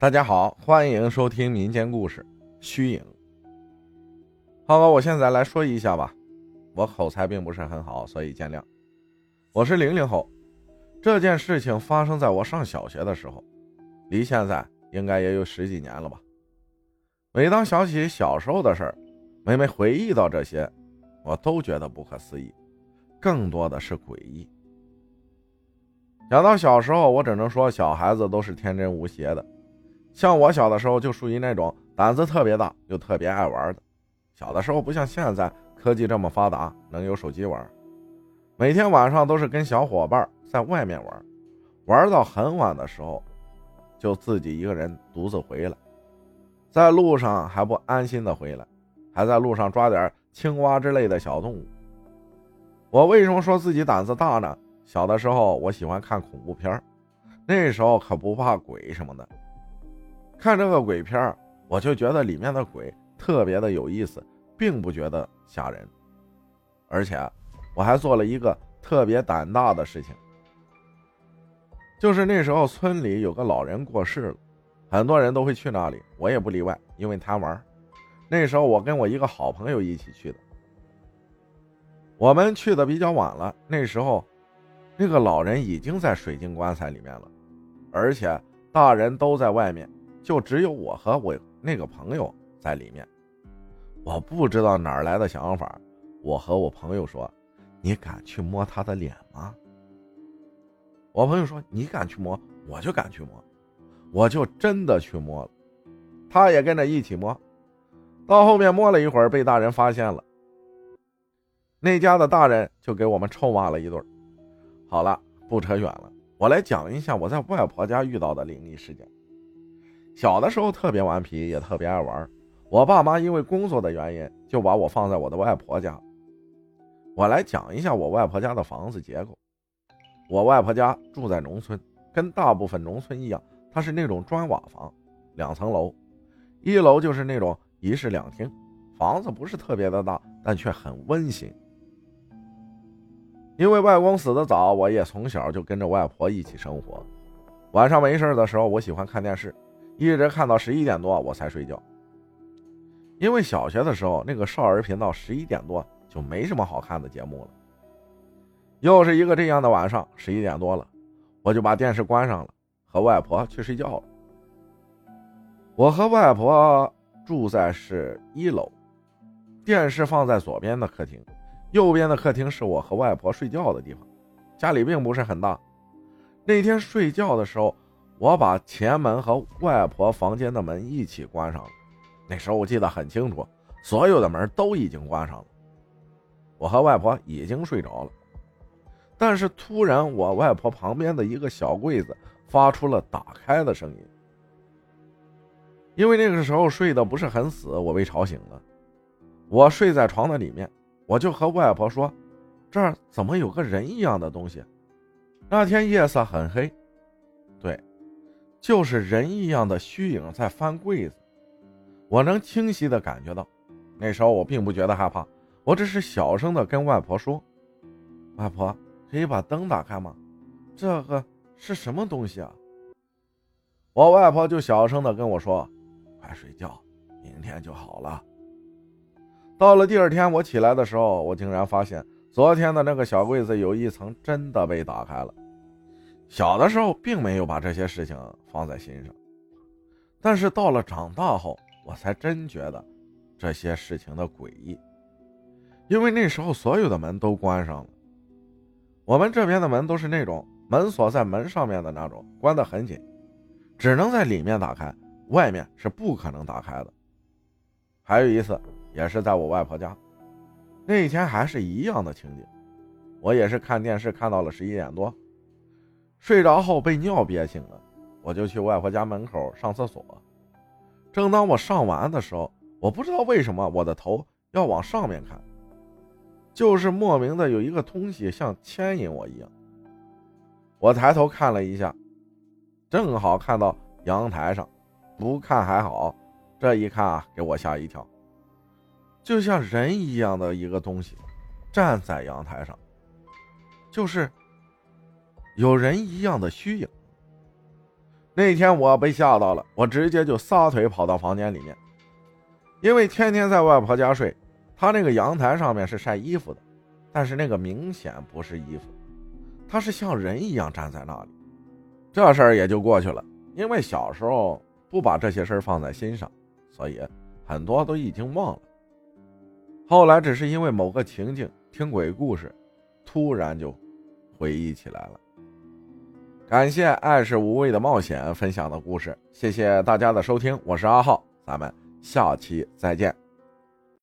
大家好，欢迎收听民间故事《虚影》。好了，我现在来说一下吧。我口才并不是很好，所以见谅。我是零零后，这件事情发生在我上小学的时候，离现在应该也有十几年了吧。每当想起小时候的事儿，每每回忆到这些，我都觉得不可思议，更多的是诡异。想到小时候，我只能说小孩子都是天真无邪的。像我小的时候就属于那种胆子特别大又特别爱玩的。小的时候不像现在科技这么发达，能有手机玩。每天晚上都是跟小伙伴在外面玩，玩到很晚的时候，就自己一个人独自回来。在路上还不安心的回来，还在路上抓点青蛙之类的小动物。我为什么说自己胆子大呢？小的时候我喜欢看恐怖片那时候可不怕鬼什么的。看这个鬼片我就觉得里面的鬼特别的有意思，并不觉得吓人。而且我还做了一个特别胆大的事情，就是那时候村里有个老人过世了，很多人都会去那里，我也不例外，因为贪玩。那时候我跟我一个好朋友一起去的，我们去的比较晚了，那时候那个老人已经在水晶棺材里面了，而且大人都在外面。就只有我和我那个朋友在里面，我不知道哪儿来的想法。我和我朋友说：“你敢去摸他的脸吗？”我朋友说：“你敢去摸，我就敢去摸。”我就真的去摸了，他也跟着一起摸。到后面摸了一会儿，被大人发现了，那家的大人就给我们臭骂了一顿。好了，不扯远了，我来讲一下我在外婆家遇到的灵异事件。小的时候特别顽皮，也特别爱玩。我爸妈因为工作的原因，就把我放在我的外婆家。我来讲一下我外婆家的房子结构。我外婆家住在农村，跟大部分农村一样，它是那种砖瓦房，两层楼，一楼就是那种一室两厅，房子不是特别的大，但却很温馨。因为外公死的早，我也从小就跟着外婆一起生活。晚上没事的时候，我喜欢看电视。一直看到十一点多我才睡觉，因为小学的时候那个少儿频道十一点多就没什么好看的节目了。又是一个这样的晚上，十一点多了，我就把电视关上了，和外婆去睡觉了。我和外婆住在是一楼，电视放在左边的客厅，右边的客厅是我和外婆睡觉的地方。家里并不是很大，那天睡觉的时候。我把前门和外婆房间的门一起关上了。那时候我记得很清楚，所有的门都已经关上了。我和外婆已经睡着了，但是突然我外婆旁边的一个小柜子发出了打开的声音。因为那个时候睡得不是很死，我被吵醒了。我睡在床的里面，我就和外婆说：“这儿怎么有个人一样的东西？”那天夜色很黑，对。就是人一样的虚影在翻柜子，我能清晰的感觉到。那时候我并不觉得害怕，我只是小声的跟外婆说：“外婆，可以把灯打开吗？这个是什么东西啊？”我外婆就小声的跟我说：“快睡觉，明天就好了。”到了第二天，我起来的时候，我竟然发现昨天的那个小柜子有一层真的被打开了。小的时候并没有把这些事情放在心上，但是到了长大后，我才真觉得这些事情的诡异。因为那时候所有的门都关上了，我们这边的门都是那种门锁在门上面的那种，关得很紧，只能在里面打开，外面是不可能打开的。还有一次，也是在我外婆家，那一天还是一样的情景，我也是看电视看到了十一点多。睡着后被尿憋醒了，我就去外婆家门口上厕所。正当我上完的时候，我不知道为什么我的头要往上面看，就是莫名的有一个东西像牵引我一样。我抬头看了一下，正好看到阳台上，不看还好，这一看啊，给我吓一跳，就像人一样的一个东西站在阳台上，就是。有人一样的虚影，那天我被吓到了，我直接就撒腿跑到房间里面，因为天天在外婆家睡，她那个阳台上面是晒衣服的，但是那个明显不是衣服，她是像人一样站在那里。这事儿也就过去了，因为小时候不把这些事儿放在心上，所以很多都已经忘了。后来只是因为某个情景，听鬼故事，突然就回忆起来了。感谢爱是无畏的冒险分享的故事，谢谢大家的收听，我是阿浩，咱们下期再见。